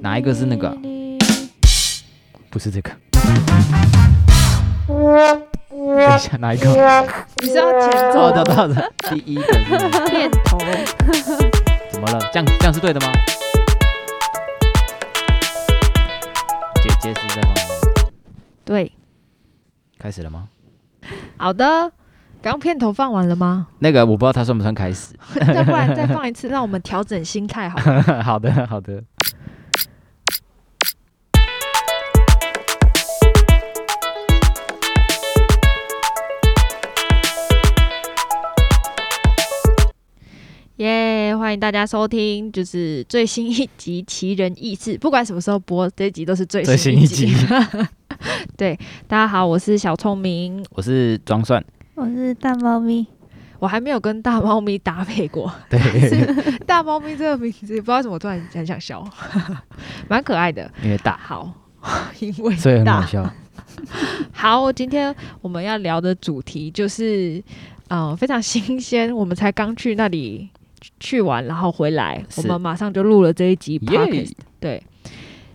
哪一个是那个啊？不是这个。等一下，哪一个？你是要前哦，奏找到了，第一个是片头？怎么了？这样这样是对的吗？姐姐是在放音对，开始了吗？好的。刚片头放完了吗？那个我不知道它算不算开始。再不然再放一次，让我们调整心态好。好的，好的。欢迎大家收听，就是最新一集《奇人异事》，不管什么时候播，这一集都是最最新一新一集集。对，大家好，我是小聪明，我是装蒜，我是大猫咪，我还没有跟大猫咪搭配过。对，大猫咪这个名字，不知道为什么突然很想笑，蛮可爱的。因为大，好，因为所以很好大。笑。好，今天我们要聊的主题就是，嗯、非常新鲜，我们才刚去那里去完，然后回来，我们马上就录了这一集耶 podcast。对，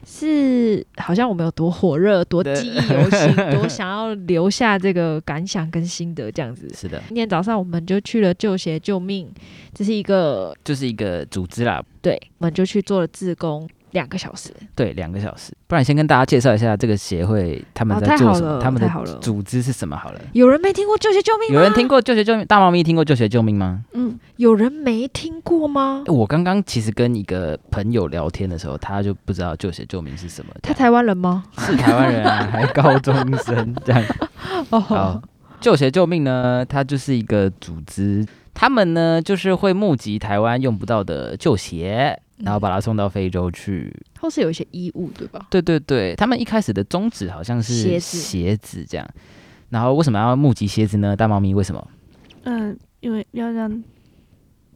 是好像我们有多火热，多记忆犹新，多想要留下这个感想跟心得这样子。是的，今天早上我们就去了救协救命，这是一个就是一个组织啦。对，我们就去做了志工两个小时。对，两个小时。不然先跟大家介绍一下这个协会他们哦在做什么，他们的组织是什么好了。有人没听过救学救命吗？有人听过救学救命？大猫咪听过救学救命吗？嗯，有人没听过吗？我刚刚其实跟一个朋友聊天的时候，他就不知道救学救命是什么。他台湾人吗？是台湾人啊，还高中生这样。哦好，救学救命呢，它就是一个组织，他们呢就是会募集台湾用不到的旧鞋，然后把它送到非洲去。或是有一些衣物，对吧？对对对，他们一开始的宗旨好像是鞋子鞋子这样。然后为什么要募集鞋子呢？大猫咪为什么？嗯、因为要让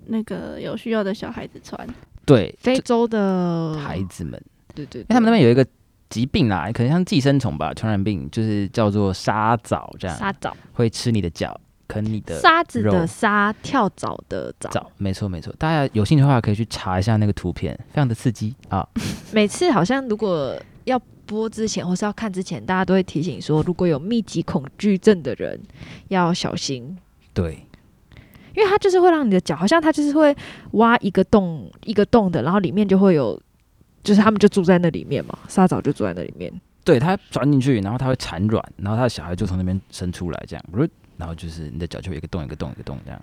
那个有需要的小孩子穿，对，非洲的孩，子们，对对，因为他们那边有一个疾病啦，可能像寄生虫吧，传染病，就是叫做沙蚤，这样沙蚤，会吃你的脚，啃你的沙子的沙，跳蚤的蚤。藻，没错没错。大家有兴趣的话，可以去查一下那个图片，非常的刺激啊。每次好像如果要播之前或是要看之前，大家都会提醒说，如果有密集恐惧症的人要小心，对，因为它就是会让你的脚，好像它就是会挖一个洞一个洞的，然后里面就会有，就是他们就住在那里面嘛，沙蚤就住在那里面。对，它钻进去，然后它会产卵，然后它的小孩就从那边生出来，这样，然后就是你的脚就有一个洞一个洞一个洞这样。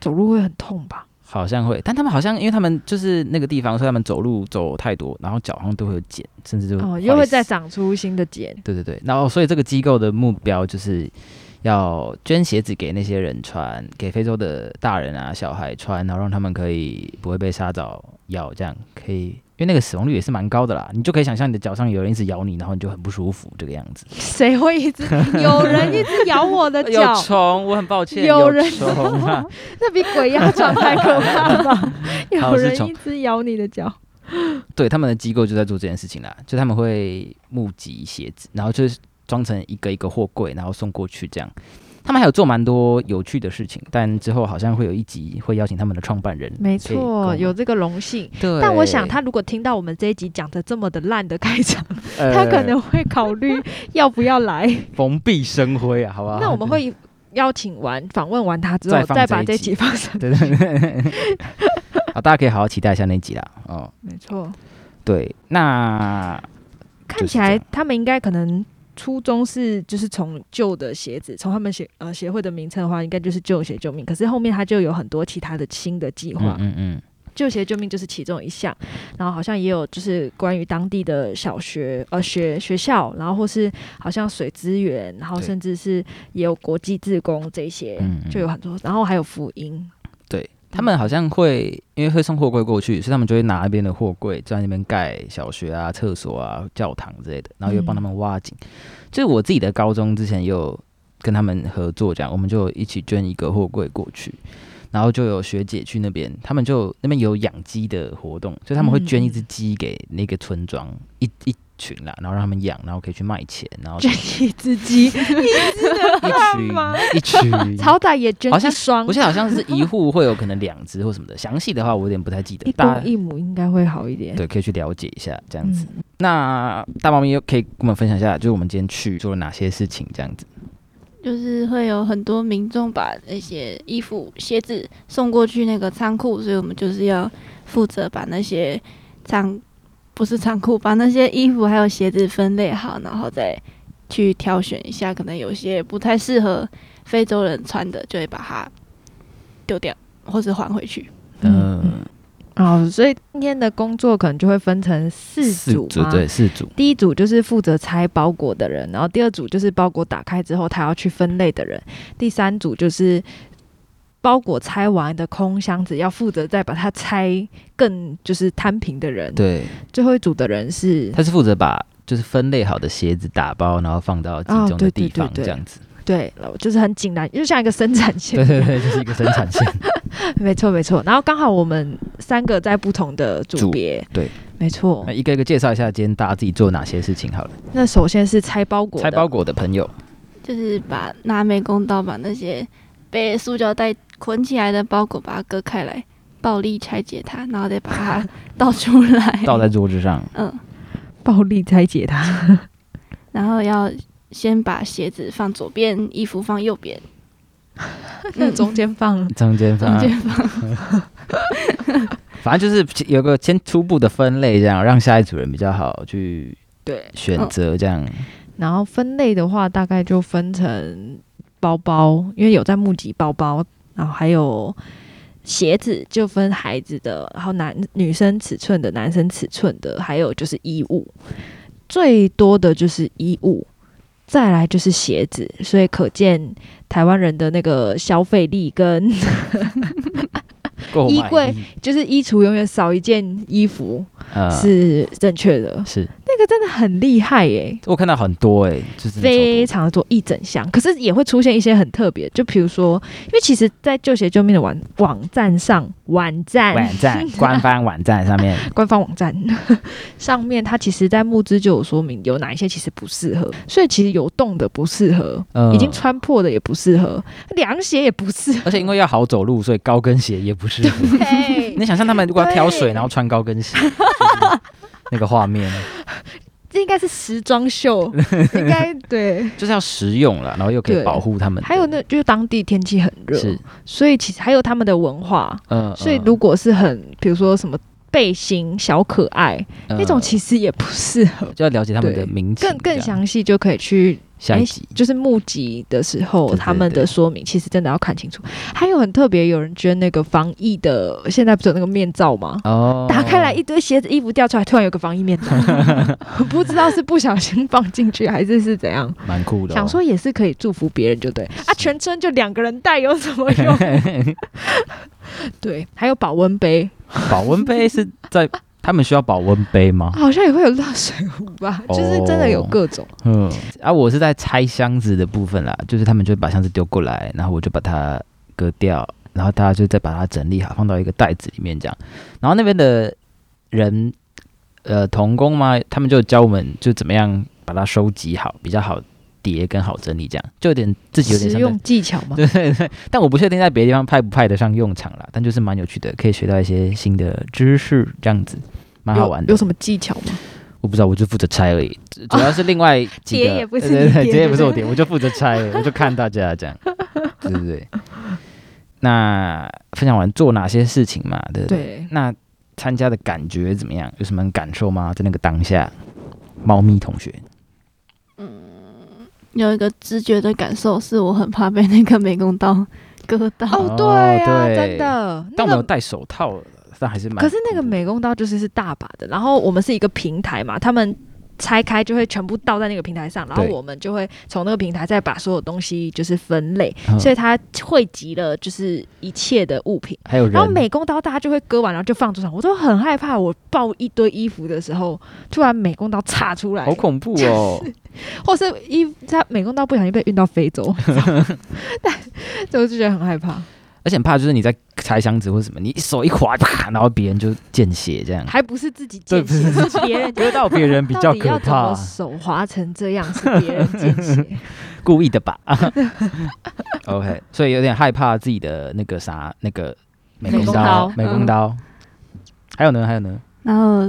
走路会很痛吧？好像会，但他们好像因为他们就是那个地方，所以他们走路走太多，然后脚好像都会有茧，甚至就哦，又会再长出新的茧。对对对，然后所以这个机构的目标就是要捐鞋子给那些人穿，给非洲的大人啊小孩穿，然后让他们可以不会被沙蚤咬，这样可以，因为那个死亡率也是蛮高的啦，你就可以想象你的脚上有人一直咬你，然后你就很不舒服这个样子。谁会一直有人一直咬我的有脚？虫，我很抱歉，有人虫啊，那比鬼压床还可怕 吧？有人一直咬你的脚，对，他们的机构就在做这件事情啦，就他们会募集鞋子，然后就是装成一个一个货柜，然后送过去这样。他们还有做蛮多有趣的事情，但之后好像会有一集会邀请他们的创办人，没错，有这个荣幸。对，但我想，他如果听到我们这一集讲的这么的烂的开场，呃他可能会考虑 要不要来。蓬荜生辉啊，好不好？那我们会邀请完访问完他之后，再再把这集集放上。对对对，好，大家可以好好期待一下那集啦。哦，没错，对，那看起来他们应该可能初衷是就是从旧的鞋子，从他们协呃协会的名称的话，应该就是旧鞋救命。可是后面他就有很多其他的新的计划。嗯，嗯嗯，旧鞋救命就是其中一项，然后好像也有就是关于当地的小学呃学学校，然后或是好像水资源，然后甚至是也有国际志工这些，嗯嗯。就有很多，然后还有福音，对他们好像会因为会送货柜过去，所以他们就会拿那边的货柜在那边盖小学啊、厕所啊、教堂之类的，然后又帮他们挖井。就是我自己的高中之前也有跟他们合作，这样我们就一起捐一个货柜过去。然后就有学姐去那边，他们就那边有养鸡的活动，所以他们会捐一只鸡给那个村庄，一一群啦，然后让他们养，然后可以去卖钱，然后捐一只鸡，一群一群，好歹 也捐好像双我，记得好像是一户会有可能两只或什么的，详细的话我有点不太记得一，公一母应该会好一点。对可以去了解一下这样子。嗯，那大猫咪又可以跟我们分享一下，就是我们今天去做了哪些事情这样子。就是会有很多民众把那些衣服、鞋子送过去那个仓库，所以我们就是要负责把那些仓不是仓库，把那些衣服还有鞋子分类好，然后再去挑选一下，可能有些不太适合非洲人穿的，就会把它丢掉或是还回去。嗯。嗯，哦，所以今天的工作可能就会分成四组吗对四组，第一组就是负责拆包裹的人，然后第二组就是包裹打开之后他要去分类的人，第三组就是包裹拆完的空箱子要负责再把它拆更就是摊平的人，对，最后一组的人是他是负责把就是分类好的鞋子打包，然后放到集中的哦对对地方对对这样子。对，就是很紧张，就像一个生产线对，对对，就是一个生产线。没错没错。然后刚好我们三个在不同的组组别，对，没错那。一个一个介绍一下，今天大家自己做哪些事情好了。那首先是拆包裹，拆包裹的朋友，就是把拿美工刀把那些被塑胶袋捆起来的包裹把它割开来，暴力拆解它，然后再把它 倒出来。倒在桌子上，嗯，暴力拆解它。然后要先把鞋子放左边，衣服放右边，那中间放中间放，中间放。反正就是有个先初步的分类，这样让下一组人比较好去对，选择。这样，然后分类的话，大概就分成包包，因为有在募集包包，然后还有鞋子，就分孩子的，然后男女生尺寸的、男生尺寸的，还有就是衣物，最多的就是衣物。再来就是鞋子，所以可见台湾人的那个消费力跟 衣柜就是衣橱永远少一件衣服呃。是正确的，是。那个真的很厉害耶、我看到很多哎，就是非常的多一整箱，可是也会出现一些很特别，就比如说，因为其实，在旧鞋救命的网网站上，网站网站 官方网站上面，官方网站 上面，它其实在募资就有说明有哪一些其实不适合，所以其实有洞的不适合，嗯已经穿破的也不适合，凉鞋也不适合。而且因为要好走路，所以高跟鞋也不适你想象他们如果要挑水，然后穿高跟鞋，那个画面。这应该是时装秀，应该对。就是要实用了，然后又可以保护他们。的。还有那就是当地天气很热，是，所以其实还有他们的文化，嗯，所以嗯如果是很比如说什么背心小可爱，那种呃其实也不适合。就要了解他们的对。民情，更更详细就可以去，哎下一集就是募集的时候，他们的说明其实真的要看清楚。还有很特别，有人捐那个防疫的，现在不是有那个面罩吗？哦，打开来一堆鞋子、衣服掉出来，突然有个防疫面罩，不知道是不小心放进去还是是怎样。蛮酷的哦，想说也是可以祝福别人，就对啊，全村就两个人带有什么用？对，还有保温杯，保温杯是在他们需要保温杯吗？好像也会有热水壶吧，就是真的有哦各种。嗯，啊，我是在拆箱子的部分啦，就是他们就把箱子丢过来，然后我就把它割掉，然后大家就再把它整理好，放到一个袋子里面这样。然后那边的人，呃，童工嘛，他们就教我们就怎么样把它收集好，比较好叠跟好整理，这样就有点自己有点实用。技巧嘛，对对对，但我不确定在别的地方派不派得上用场啦，但就是蛮有趣的，可以学到一些新的知识，这样子蛮好玩的。有有什么技巧吗？我不知道，我就负责拆而已。主主要是另外几个，叠也不是对对对，你叠叠也不是我叠，我就负责拆，我就看大家这样，对对对。那分享完做哪些事情嘛？对不对？对，那参加的感觉怎么样？有什么感受吗？在那个当下，猫咪同学，有一个直觉的感受，是我很怕被那个美工刀割到。哦，哦对啊，对真的。那个，但我们有戴手套，但还是蛮……可是那个美工刀就是是大把的，然后我们是一个平台嘛，他们拆开就会全部倒在那个平台上，然后我们就会从那个平台再把所有东西就是分类，嗯所以它汇集了就是一切的物品。还有人，然后美工刀大家就会割完，然后就放桌上，我都很害怕，我抱一堆衣服的时候，突然美工刀插出来，好恐怖哦！或是衣他美工刀不小心被运到非洲，但我就觉得很害怕。而且很怕就是你在拆箱子或什么，你手一滑，啪，然后别人就见血这样，还不是自己对见血，不是。是别人割到别人比较可怕，手滑成这样是别人见血。故意的吧？OK，所以有点害怕自己的那个啥，那个美美工刀，美工刀。还有呢，还有呢，然后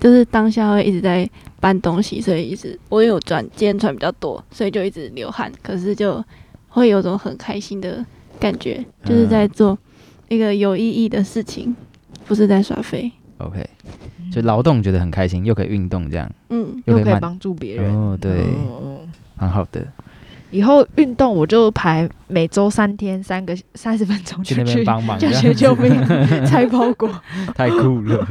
就是当下会一直在搬东西，所以一直我有转今天穿比较多，所以就一直流汗，可是就会有种很开心的感觉，就是在做一个有意义的事情，不是在耍废。OK，就劳动觉得很开心，又可以运动，这样嗯，又可以帮助别人。哦，对，嗯很好的。以后运动我就排每周三天，三个三十分钟去那边帮忙，教学救命，拆包裹，太酷了。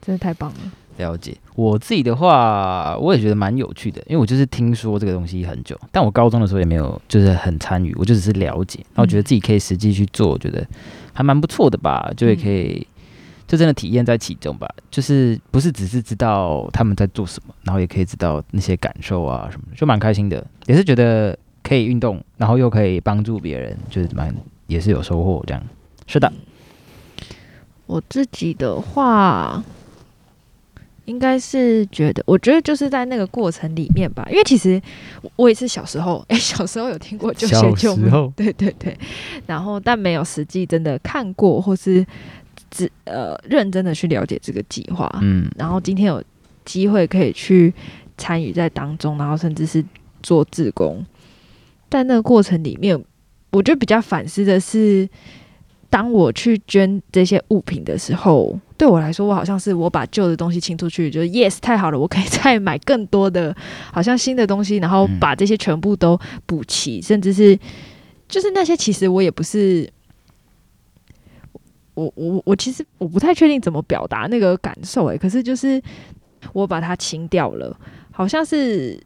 真的太棒了。了解，我自己的话，我也觉得蛮有趣的，因为我就是听说这个东西很久，但我高中的时候也没有就是很参与，我就只是了解，然后觉得自己可以实际去做，我觉得还蛮不错的吧，就也可以。就真的体验在其中吧，就是不是只是知道他们在做什么，然后也可以知道那些感受啊什么的，就蛮开心的，也是觉得可以运动，然后又可以帮助别人，就是蛮也是有收获这样。是的，我自己的话，应该是觉得，我觉得就是在那个过程里面吧，因为其实我我也是小时候，哎、小时候有听过救小血救命，对对对，然后但没有实际真的看过或是只呃认真的去了解这个计划，嗯。然后今天有机会可以去参与在当中，然后甚至是做志工，在那个过程里面，我觉得比较反思的是，当我去捐这些物品的时候，对我来说，我好像是我把旧的东西清出去，就是 yes 太好了，我可以再 买更多的，好像新的东西，然后嗯把这些全部都补齐，甚至是就是那些其实我也不是。我我我其实我不太确定怎么表达那个感受诶、可是就是我把它清掉了，好像是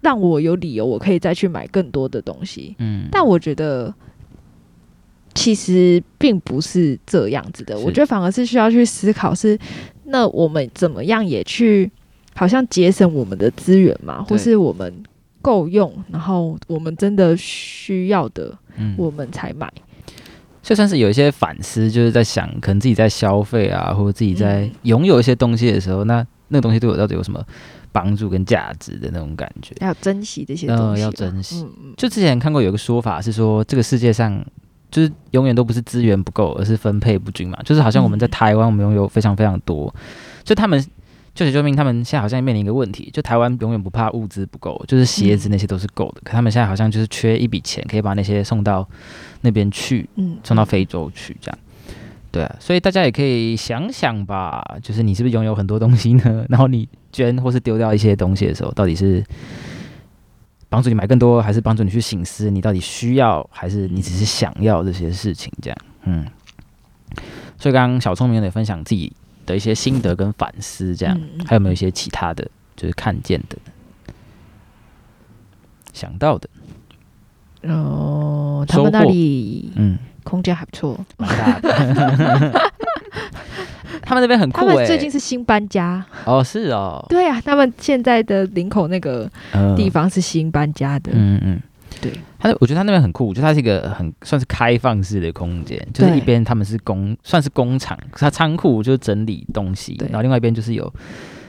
让我有理由我可以再去买更多的东西，嗯，但我觉得其实并不是这样子的，我觉得反而是需要去思考是那我们怎么样也去好像节省我们的资源嘛，或是我们够用，然后我们真的需要的嗯我们才买。就算是有一些反思，就是在想，可能自己在消费啊，或者自己在嗯拥有一些东西的时候，那那个东西对我到底有什么帮助跟价值的那种感觉？要珍惜这些东嗯，西吧，要珍惜。就之前看过有一个说法是说，这个世界上就是永远都不是资源不够，而是分配不均嘛。就是好像我们在嗯台湾，我们拥有非常非常多，就他们。救血救命，他们现在好像面临一个问题，就台湾永远不怕物资不够，就是鞋子那些都是够的，可他们现在好像就是缺一笔钱，可以把那些送到那边去，嗯，送到非洲去，这样。对啊，所以大家也可以想想吧，就是你是不是拥有很多东西呢？然后你捐或是丢掉一些东西的时候，到底是帮助你买更多，还是帮助你去醒思你到底需要，还是你只是想要这些事情？这样，嗯。所以刚刚小聪明也分享自己的一些心得跟反思，这样，嗯还有没有一些其他的就是看见的、想到的？哦，他们那里嗯，空间还不错，蛮大的。他们那边很酷他哎、们最近是新搬家，哦，是哦，对啊，他们现在的林口那个嗯。地方是新搬家的，嗯嗯，对，他我觉得他那边很酷，就它是一个很算是开放式的空间，就是一边他们是工算是工厂，它仓库就是整理东西，然后另外一边就是有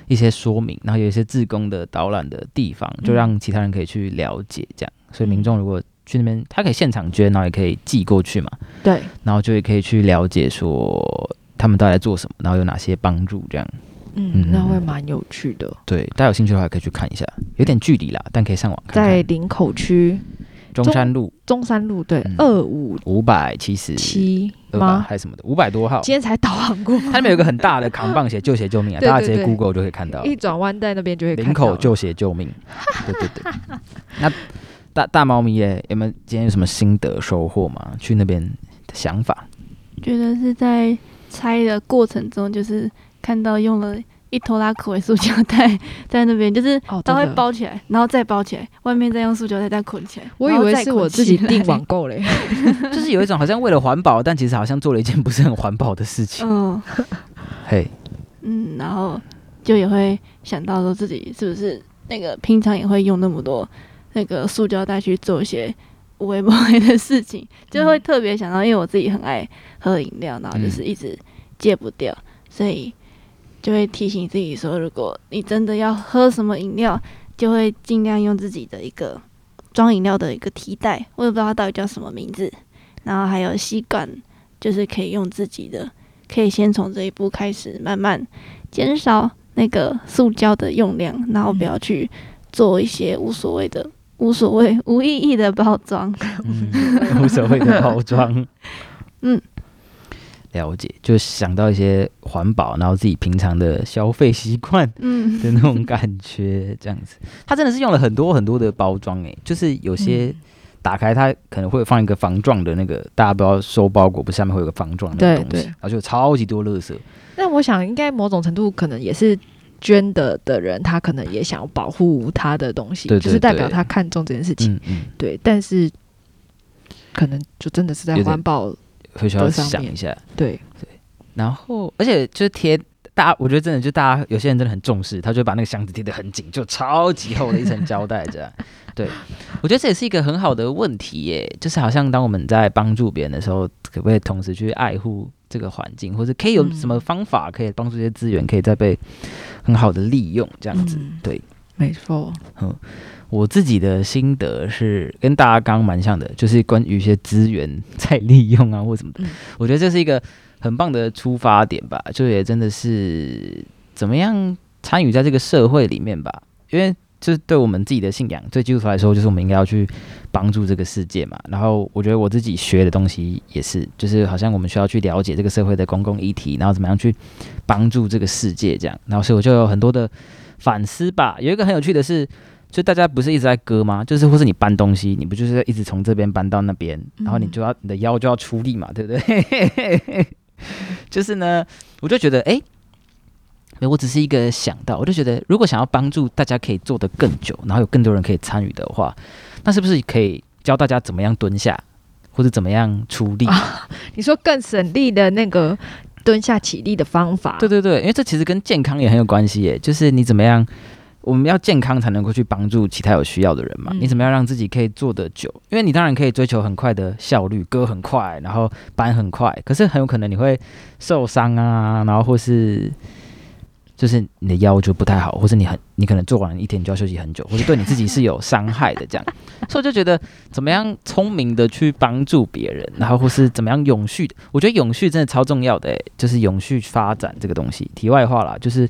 一些说明，然后有一些自工的导览的地方，就嗯让其他人可以去了解这样，所以民众如果去那边，他可以现场捐，然后也可以寄过去嘛，对，然后就也可以去了解说他们到底在做什么，然后有哪些帮助这样。嗯嗯，那会蛮有趣的，对，大家有兴趣的话可以去看一下，有点距离啦，但可以上网看看。在林口区中山路中山路对嗯二五五百七十七吗？还是什么的，五百多号。今天才导航过，它那边有个很大的扛棒写“救血救命”啊，对大家直接 Google 就可以看到。一转弯在那边就会看林口救血救命，对对对。那大大猫咪耶，有没有今天有什么心得收获吗？去那边的想法？觉得是在拆的过程中，就是看到用了一拖拉口的塑胶袋 在那边，就是哦，它会。包起来，然后再包起来，外面再用塑胶袋再捆起来。我以为是我自己订网购嘞，就是有一种好像为了环保，但其实好像做了一件不是很环保的事情。嗯 嘿，嗯，然后就也会想到说自己是不是那个平常也会用那么多那个塑胶袋去做一些无微不微的事情，就会特别想到，因为我自己很爱喝饮料，然后就是一直戒不掉，所以就会提醒自己说，如果你真的要喝什么饮料，就会尽量用自己的一个装饮料的一个替代，我也不知道它到底叫什么名字，然后还有吸管，就是可以用自己的，可以先从这一步开始，慢慢减少那个塑胶的用量，然后不要去做一些无所谓的、无所谓、无意义的包装。嗯，无所谓的包装。嗯，了解，就想到一些环保，然后自己平常的消费习惯嗯，的 那种感觉，这样子。它真的是用了很多很多的包装，诶，就是有些嗯打开它可能会放一个防撞的那个，大家不要收包裹不是下面会有个防撞的那个东西，然后就有超级多垃圾。但我想，应该某种程度可能也是捐的的人，他可能也想要保护他的东西，对对就是代表他看重这件事情。嗯嗯，对，但是可能就真的是在环保，会需要想一下。对对，然后，而且就是贴大家，我觉得真的就大家有些人真的很重视，他就会把那个箱子贴得很紧，就超级厚的一层胶带这样。对，我觉得这也是一个很好的问题耶，就是好像当我们在帮助别人的时候，可不可以同时去爱护这个环境，或者可以有什么方法可以帮助这些资源可以再被很好的利用这样子？嗯对。没错，嗯我自己的心得是跟大家刚刚蛮像的，就是关于一些资源再利用啊或什么的。嗯我觉得这是一个很棒的出发点吧，就也真的是怎么样参与在这个社会里面吧，因为就是对我们自己的信仰，对基督徒来说，就是我们应该要去帮助这个世界嘛。然后我觉得我自己学的东西也是，就是好像我们需要去了解这个社会的公共议题，然后怎么样去帮助这个世界这样。然后所以我就有很多的反思吧。有一个很有趣的是。就大家不是一直在割吗？就是或是你搬东西，你不就是一直从这边搬到那边，然后你就要你的腰就要出力嘛，对不对？就是呢，我就觉得，哎、没有我只是一个想到，我就觉得，如果想要帮助大家可以做得更久，然后有更多人可以参与的话，那是不是可以教大家怎么样蹲下，或者怎么样出力？你说更省力的那个蹲下起立的方法，对对对，因为这其实跟健康也很有关系耶，就是你怎么样，我们要健康才能够去帮助其他有需要的人嘛。嗯你怎么样让自己可以做得久？因为你当然可以追求很快的效率，割很快，然后搬很快，可是很有可能你会受伤啊，然后或是。就是你的腰就不太好，或是你很你可能做完一天就要休息很久，或者对你自己是有伤害的这样，所以我就觉得怎么样聪明的去帮助别人，然后或是怎么样永续的，我觉得永续真的超重要的诶，就是永续发展这个东西。题外话啦，就是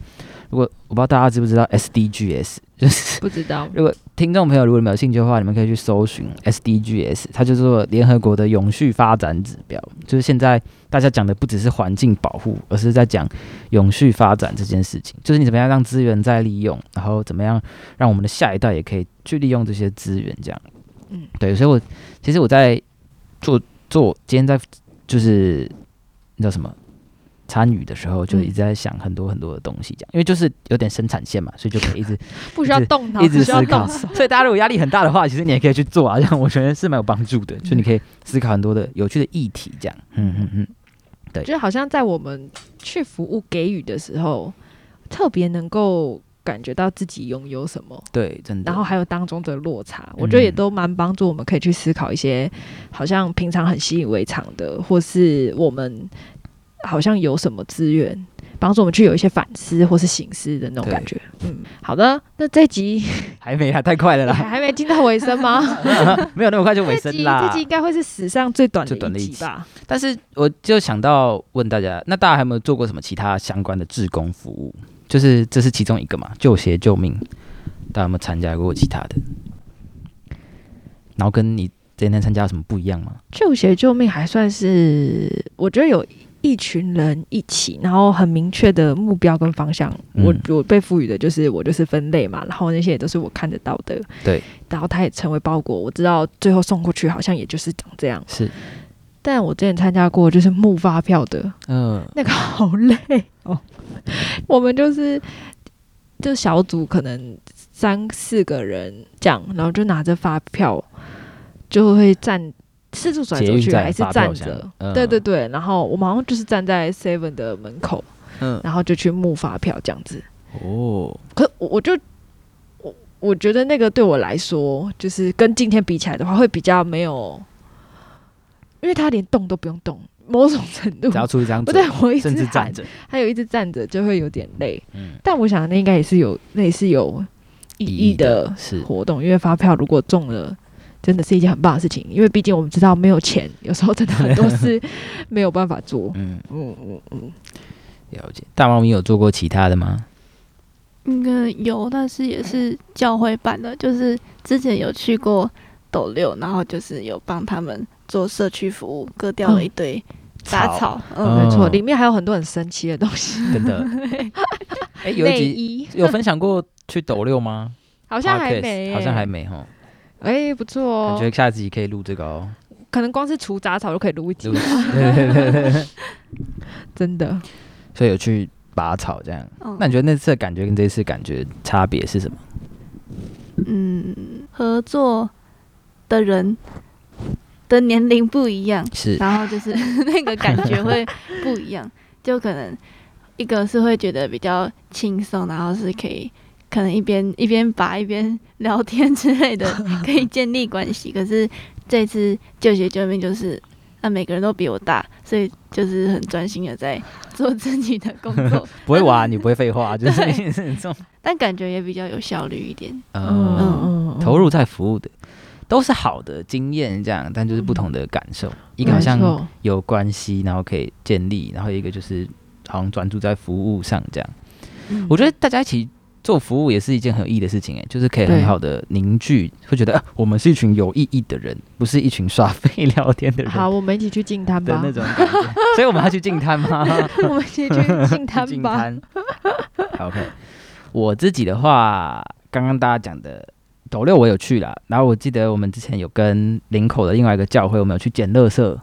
如果我不知道大家知不知道 SDGs，就是不知道，如果听众朋友如果你们有兴趣的话，你们可以去搜寻 SDGs，它就是说联合国的永续发展指标。就是现在大家讲的不只是环境保护，而是在讲永续发展这件事情。就是你怎么样让资源再利用，然后怎么样让我们的下一代也可以去利用这些资源，这样。嗯，对，所以我其实我在做做今天在就是那叫什么参与的时候，就一直在想很多很多的东西，这样，因为就是有点生产线嘛，所以就可以一直 不需要动脑，一直需要思考。动。所以大家如果压力很大的话，其实你也可以去做啊，这样我觉得是蛮有帮助的。就你可以思考很多的有趣的议题，这样。嗯嗯嗯，对就好像在我们去服务给予的时候，特别能够感觉到自己拥有什么，对，真的。然后还有当中的落差，我觉得也都蛮帮助我们可以去思考一些好像平常很习以为常的，或是我们好像有什么资源。帮助我们去有一些反思或是醒思的那种感觉。嗯，好的，那这集 还没啊，太快了啦，还没进到尾声吗？没有那么快就尾声啦。这集应该会是史上最短最短的一的一集吧？但是我就想到问大家，那大家还有没有做过什么其他相关的志工服务？就是这是其中一个嘛，救鞋救命，大家有没有参加过其他的？然后跟你今天参加有什么不一样吗？救鞋救命还算是，我觉得有一群人一起，然后很明确的目标跟方向。嗯我我被赋予的就是我就是分类嘛，然后那些也都是我看得到的。对，然后它也成为包裹，我知道最后送过去好像也就是长这样。是，但我之前参加过就是木发票的，嗯、那个好累哦。我们就是就小组可能三四个人这样，然后就拿着发票就会站。四处转来走去，还是站着？嗯对对对，然后我们好像就是站在 Seven 的门口，嗯，然后就去募发票这样子。哦，可我我就我我觉得那个对我来说，就是跟今天比起来的话，会比较没有，因为他连动都不用动，某种程度只，要出一张不嘴对，我一直甚至站，着，还有一直站着就会有点累。嗯，但我想那应该也是有类似有意义的活动，因为发票如果中了。真的是一件很棒的事情，因为毕竟我们知道没有钱，有时候真的很多事 没有办法做。嗯，嗯嗯嗯，了解。大猫咪有做过其他的吗？应该有，但是也是教会办的，就是之前有去过斗六，然后就是有帮他们做社区服务，割掉了一堆杂草。嗯嗯，没错，哦里面还有很多很神奇的东西。真的？哎，有一集有分享过去斗六吗？好像还没，好像还没哈。哎、不错哦，感觉下集可以录这个哦。可能光是除杂草就可以录一集 真的。所以有去拔草这样。嗯那你觉得那次的感觉跟这次感觉差别是什么？嗯，合作的人的年龄不一样，是然后就是 那个感觉会不一样，就可能一个是会觉得比较轻松，然后是可以可能一边一边拔一边聊天之类的，可以建立关系。可是这次就学救命就是。那每个人都比我大，所以就是很专心的在做自己的工作，不会玩，你不会废话，就是但感觉也比较有效率一点。嗯嗯投入在服务的，都是好的经验，这样，但就是不同的感受。一个好像有关系，然后可以建立，然后一个就是好像专注在服务上这样。嗯我觉得大家一起做服务也是一件很有意义的事情，哎，就是可以很好的凝聚，会觉得、啊、我们是一群有意义的人，不是一群刷费聊天的人好，我们一起去进摊吧的那。种感觉。所以我们要去进摊吗？我们一起去净滩净吧。滩。好 OK，我自己的话，刚刚大家讲的斗六我有去啦，然后我记得我们之前有跟林口的另外一个教会，我们有去捡垃圾。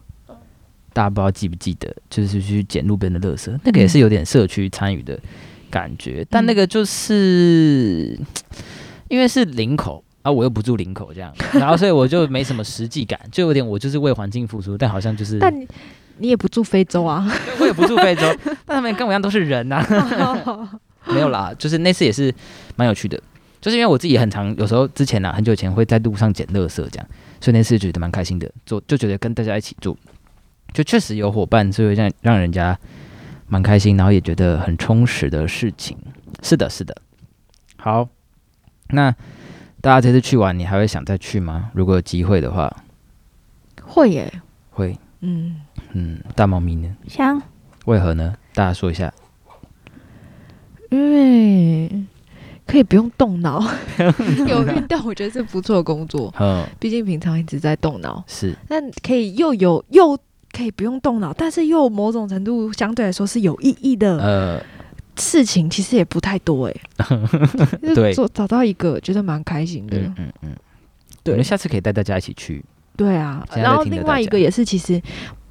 大家不知道记不记得，就是去捡路边的垃圾，那个也是有点社区参与的感觉，但那个就是因为是林口啊，我又不住林口这样，然后所以我就没什么实际感，就有点我就是为环境付出，但好像就是，但你你也不住非洲啊？我也不住非洲，但他们跟我一样都是人呐、啊 没有啦，就是那次也是蛮有趣的，就是因为我自己也很常，有时候之前啊，很久以前会在路上捡垃圾这样，所以那次觉得蛮开心的，做就觉得跟大家一起做，就确实有伙伴，所以让让人家蛮开心，然后也觉得很充实的事情。是的，是的。好，那大家这次去玩，你还会想再去吗？如果有机会的话，会耶，会。嗯，嗯，大猫咪呢？想为何呢？大家说一下。因为可以不用动脑，有运动，我觉得是不错的工作。嗯，毕竟平常一直在动脑，是。但可以又有又可以不用动脑，但是又某种程度相对来说是有意义的呃，事情，其实也不太多 哎。就是对做找到一个觉得蛮开心的，嗯嗯嗯，对。我们下次可以带大家一起去。对啊。然后另外一个也是，其实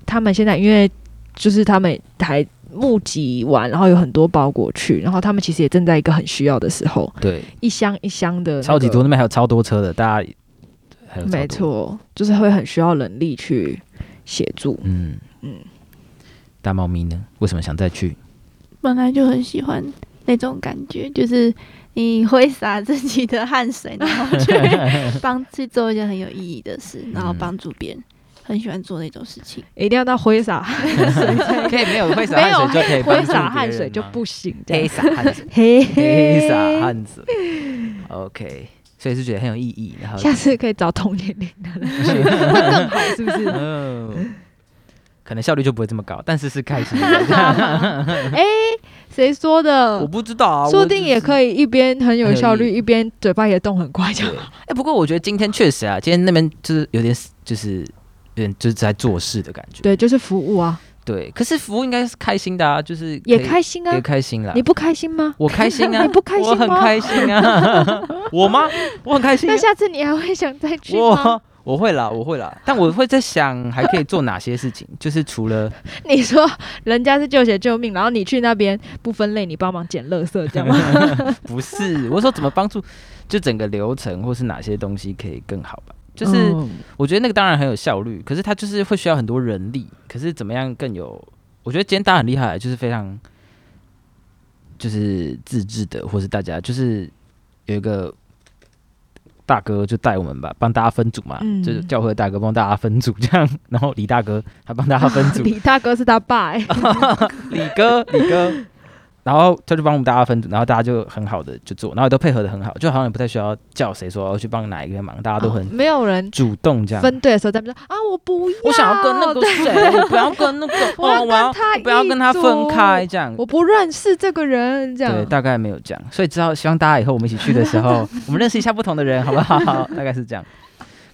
他们现在因为就是他们还募集完，然后有很多包裹去，然后他们其实也正在一个很需要的时候，对，一箱一箱的、超级多，。那边还有超多车的，大家还有没，错，就是会很需要人力去协助。嗯嗯，大猫咪呢？为什么想再去？本来就很喜欢那种感觉，就是你挥洒自己的汗水，然后去 帮去做一件很有意义的事，然后嗯帮助别人，很喜欢做那种事情。一定要到挥洒汗 水可以没有挥洒汗水就可以帮挥洒汗水就不行，这黑样洒汗水，嘿黑洒汗水。OK，所以是觉得很有意义，然后下次可以找同年龄的人去，会更好，是不是？嗯，可能效率就不会这么高，但是是开心的。哎，谁说的我？不知道啊，说不定也。可以一边很有效率，一边嘴巴也动很快，这对样。，哎、不过我觉得今天确实啊，今天那边就是有点，就是有点就是在做事的感觉。对，就是服务啊，对，可是服务应该是开心的啊，就是也开心啊也。开心啦。你不开心吗？我开心啊，你不开心我很开心啊。我吗？我很开心、啊那。下次你还会想再去吗？我 我会啦，我会啦，但我会在想还可以做哪些事情，就是除了你说人家是救血救命，然后你去那边不分类，你帮忙捡垃圾，这样吗？不是，我说怎么帮助，就整个流程或是哪些东西可以更好吧。就是嗯我觉得那个当然很有效率，可是它就是会需要很多人力。可是怎么样更有？我觉得今天大家很厉害，就是非常就是自制的，或是大家就是有一个大哥就带我们吧，帮大家分组嘛，嗯就是教会大哥帮大家分组这样，然后李大哥他帮大家分组，李大哥是他爸、欸，李哥李哥，然后他就帮我们大家分组，然后大家就很好的就做，然后也都配合的很好，就好像也不太需要叫谁说要去帮哪一个忙，大家都很没有人主动这样。分队的时候他们说啊，我不要，我想要跟那个谁，我不要跟那个，我要哦我要跟他不要跟他分开这样。我不认识这个人，这样对，大概没有这样，所以知道希望大家以后我们一起去的时候，我们认识一下不同的人，好不好？大概是这样。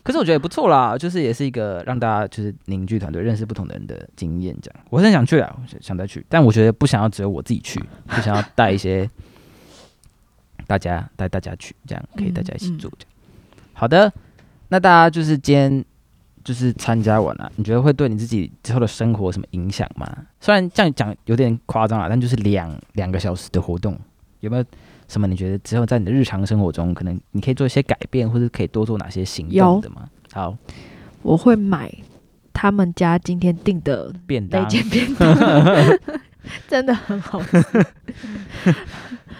可是我觉得也不错啦，就是也是一个让大家就是凝聚团队、认识不同的人的经验，这样。我是很想去啊，我想想再去，但我觉得不想要只有我自己去，就想要带一些 大家带大家去，这样可以大家一起做这样。好的，那大家就是今天就是参加完了、你觉得会对你自己之后的生活有什么影响吗？虽然这样讲有点夸张了，但就是两两个小时的活动，有没有什么？你觉得之后在你的日常生活中，可能你可以做一些改变，或者可以多做哪些行动有的吗？好，我会买他们家今天订的那便当。间便当，真的很好吃。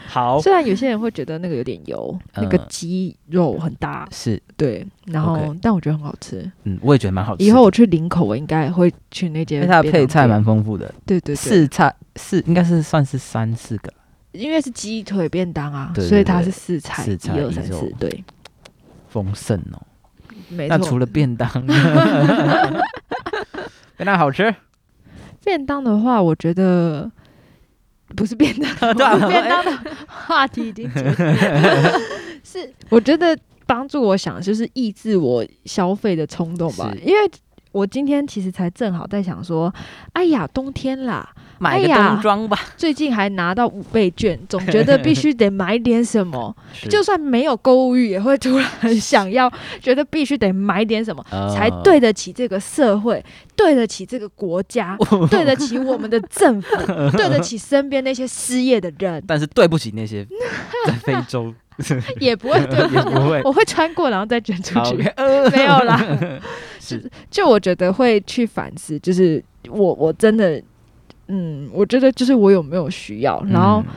好。虽然有些人会觉得那个有点油，那个嗯鸡肉很大，是。对，然后但我觉得很好吃。嗯，我也觉得蛮好吃。以后我去林口，我应该会去那间因为它的配菜店。蛮丰富的，对对对，四菜四应该是算是三四个，因为是鸡腿便当啊，对对所以它是四菜，四菜一二三四，对，丰盛哦。没错。那除了便当，便当好吃，便当的话，我觉得不是便当，对啊便当的话题已经结束。是我觉得帮助我想，就是抑制我消费的冲动吧，因为。我今天其实才正好在想说，哎呀，冬天啦，买个哎呀冬装吧。最近还拿到五倍券，总觉得必须得买点什么，就算没有购物欲，也会突然想要，觉得必须得买点什么，呃才对得起这个社会，对得起这个国家，对得起我们的政府，对得起身边那些失业的人，但是对不起那些在非洲，也不会对也不会。我会穿过然后再捐出去，呃没有啦。是。就我觉得会去反思，就是我我真的，嗯，我觉得就是我有没有需要，然后嗯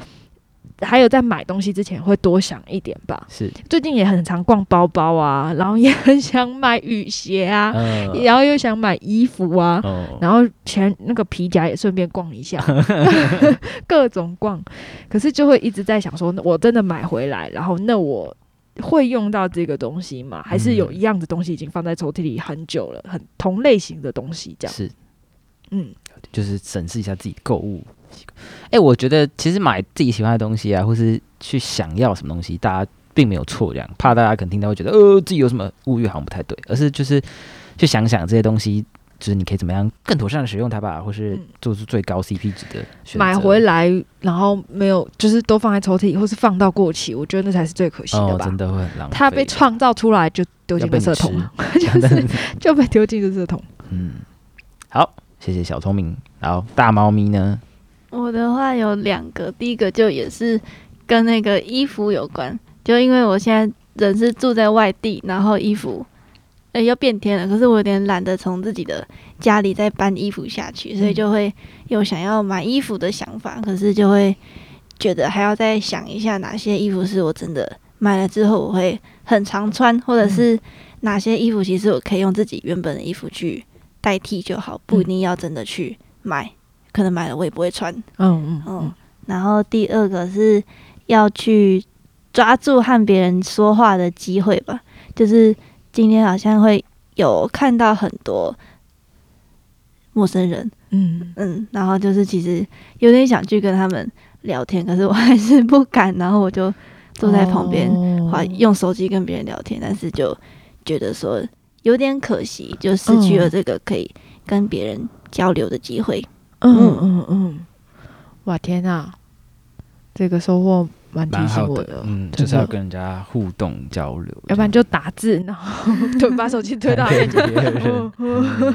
还有在买东西之前会多想一点吧。是，最近也很常逛包包啊，然后也很想买雨鞋啊，呃然后又想买衣服啊，哦，然后前那个皮夹也顺便逛一下，各种逛。可是就会一直在想说，我真的买回来，然后那我会用到这个东西吗？还是有嗯一样的东西已经放在抽屉里很久了，很同类型的东西这样？是，嗯，就是审视一下自己购物。哎，我觉得其实买自己喜欢的东西啊，或是去想要什么东西，大家并没有错，这样怕大家可能听到会觉得，呃，自己有什么物欲好像不太对，而是就是去想想这些东西。就是你可以怎么样更妥善的使用它吧，或是嗯做出最高 CP 值的选择。买回来然后没有，就是都放在抽屉，或是放到过期，我觉得那才是最可惜的哦，吧。真的会很浪费。它被创造出来就丢进垃圾桶了，就是就被丢进垃圾桶。嗯，好，谢谢小聪明。然后大猫咪呢？我的话有两个，第一个就也是跟那个衣服有关，就因为我现在人是住在外地，然后衣服，哎、要变天了，可是我有点懒得从自己的家里再搬衣服下去，所以就会有想要买衣服的想法，可是就会觉得还要再想一下哪些衣服是我真的买了之后我会很常穿，或者是哪些衣服其实我可以用自己原本的衣服去代替就好，不一定要真的去买，可能买了我也不会穿。嗯嗯嗯，然后第二个是要去抓住和别人说话的机会吧，就是今天好像会有看到很多陌生人，嗯。嗯，然后就是其实有点想去跟他们聊天，可是我还是不敢，然后我就坐在旁边哦。用手机跟别人聊天，但是就觉得说有点可惜，就失去了嗯。这个可以跟别人交流的机会。嗯嗯。嗯，哇天啊，这个收获蛮提蛮好醒我的，，的嗯，就是要跟人家互动交流，要不然就打字，然后 就把手机推到他面前。嗯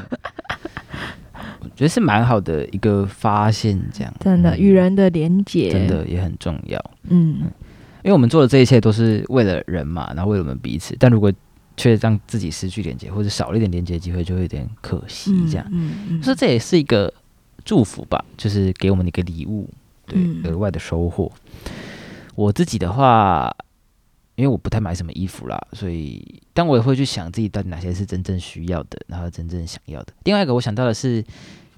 我觉得是蛮好的一个发现，这样。真的，嗯。与人的连接，真，的也很重要。嗯。因为我们做的这一切都是为了人嘛，然后为了我们彼此，但如果却让自己失去连接，或者少了一点连接机会，就会有点可惜。这样，嗯嗯，所以这也是一个祝福吧，就是给我们的一个礼物，对，嗯额外的收获。我自己的话，因为我不太买什么衣服啦，所以但我也会去想自己到底哪些是真正需要的，然后真正想要的。另外一个我想到的是，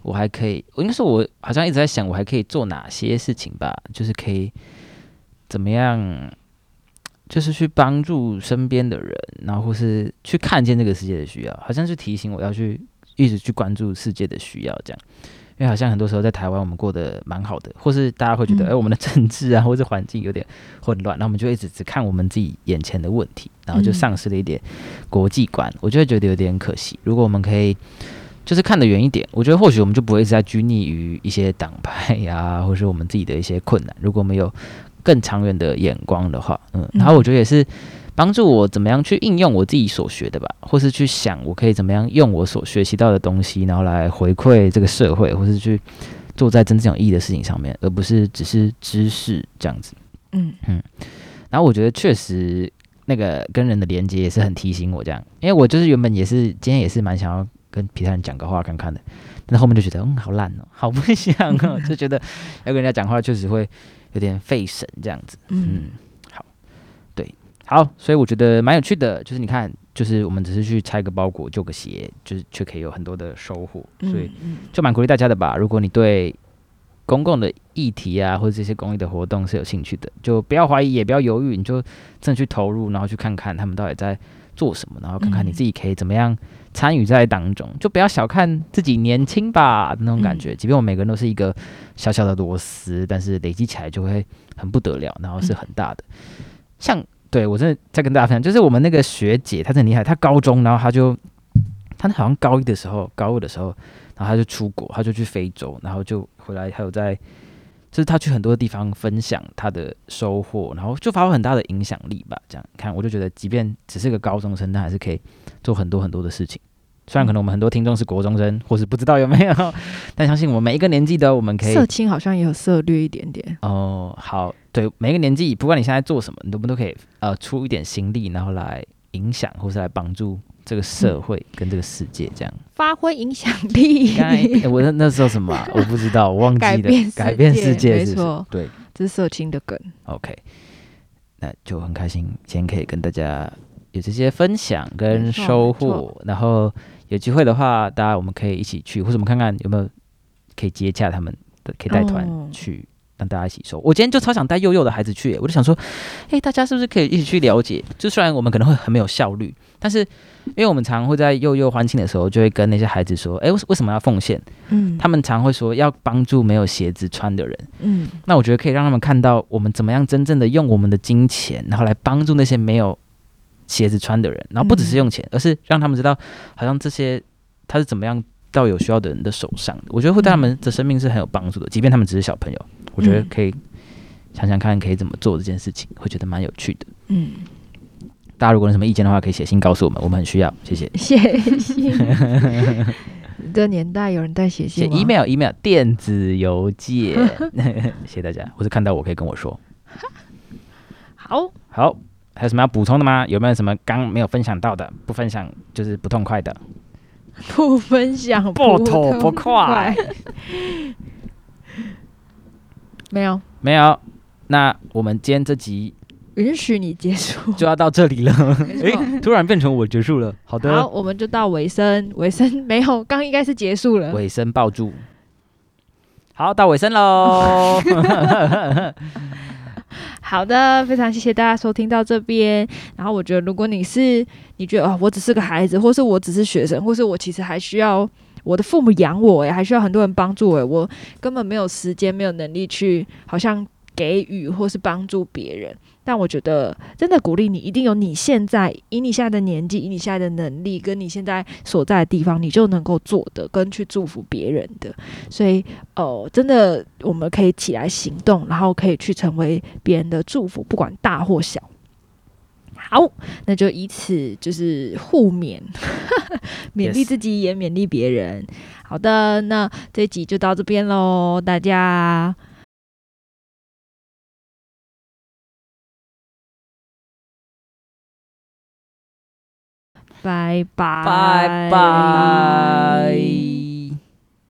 我还可以，我应该说我好像一直在想，我还可以做哪些事情吧，就是可以怎么样，就是去帮助身边的人，然后或是去看见这个世界的需要，好像是提醒我要去一直去关注世界的需要这样。因为好像很多时候在台湾我们过得蛮好的，或是大家会觉得，嗯哎、我们的政治啊，或者环境有点混乱，那我们就一直只看我们自己眼前的问题，然后就嗯丧失了一点国际观，我就会觉得有点可惜。如果我们可以就是看得远一点，我觉得或许我们就不会一直在拘泥于一些党派呀、或是我们自己的一些困难。如果我们有更长远的眼光的话，嗯，然后我觉得也是帮助我怎么样去应用我自己所学的吧，或是去想我可以怎么样用我所学习到的东西，然后来回馈这个社会，或是去做在真正有意义的事情上面，而不是只是知识这样子。嗯。嗯。然后我觉得确实那个跟人的连接也是很提醒我这样，因为我就是原本也是今天也是蛮想要跟其他人讲个话看看的，但是后面就觉得嗯好烂哦，好不想哦，就觉得要跟人家讲话确实会有点费神这样子。嗯嗯，好，对，好，所以我觉得蛮有趣的，就是你看，就是我们只是去拆个包裹、救个鞋，就是却可以有很多的收获，所以嗯就蛮鼓励大家的吧。如果你对公共的议题啊，或者这些公益的活动是有兴趣的，就不要怀疑，也不要犹豫，你就真的去投入，然后去看看他们到底在做什么，然后看看你嗯自己可以怎么样参与在当中，就不要小看自己年轻吧那种感觉。即便我们每个人都是一个小小的螺丝，但是累积起来就会很不得了，然后是很大的。像对我真的在跟大家分享，就是我们那个学姐，她很厉害，她高中，然后她就她好像高一的时候，高二的时候，然后她就出国，她就去非洲，然后就回来，还有在。就是他去很多地方分享他的收获，然后就发挥很大的影响力吧。这样看，我就觉得，即便只是个高中生，他还是可以做很多很多的事情。虽然可能我们很多听众是国中生，或是不知道有没有，但相信我们每一个年纪的我们可以色青好像也有涉略一点点。哦，好，对，每一个年纪，不管你现在做什么，你都不都可以呃出一点心力，然后来影响或是来帮助这个社会跟这个世界这样。发挥影响力，我那那时候什么啊、我不知道，我忘记了。改变世界改变世界是不是没错对这是色情的梗。，OK，那就很开心，今天可以跟大家有这些分享跟收获，然后有机会的话，大家我们可以一起去，或者我们看看有没有可以接洽他们的，可以带团哦去。让大家一起收。我今天就超想带幼幼的孩子去耶，我就想说，哎、大家是不是可以一起去了解？就虽然我们可能会很没有效率，但是因为我们常会在幼幼欢庆的时候，就会跟那些孩子说，哎、为为什么要奉献？嗯他们常会说要帮助没有鞋子穿的人。嗯那我觉得可以让他们看到我们怎么样真正的用我们的金钱，然后来帮助那些没有鞋子穿的人，然后不只是用钱，而是让他们知道，好像这些他是怎么样到有需要的人的手上。我觉得会对他们的生命是很有帮助的，即便他们只是小朋友，我觉得嗯可以想想看可以怎么做这件事情，会觉得蛮有趣的。嗯，大家如果有什么意见的话，可以写信告诉我们，我们很需要，谢谢。谢谢。这年代有人在写写信写 email email 电子邮件，谢谢大家。或是看到我可以跟我说。好，好，还有什么要补充的吗？有没有什么刚没有分享到的？不分享就是不痛快的。不分享 不吐不快。没有，没有，那我们今天这集允许你结束。就要到这里了。诶，突然变成我结束了。好的好，的，我们就到尾声，尾声 没有，刚应该是结束了。尾声抱住。好，到尾声喽。好的，非常谢谢大家收听到这边。然后我觉得，如果你是你觉得啊、我只是个孩子，或是我只是学生，或是我其实还需要我的父母养我，诶，还需要很多人帮助，诶，我根本没有时间，没有能力去好像给予或是帮助别人。但我觉得，真的鼓励你，一定有你现在以你现在的年纪，以你现在的能力，跟你现在所在的地方，你就能够做的，跟去祝福别人的。所以，哦，真的，我们可以起来行动，然后可以去成为别人的祝福，不管大或小。好，那就以此就是互勉，勉励自己，也勉励别人。好的，那这一集就到这边喽，大家拜拜，拜拜。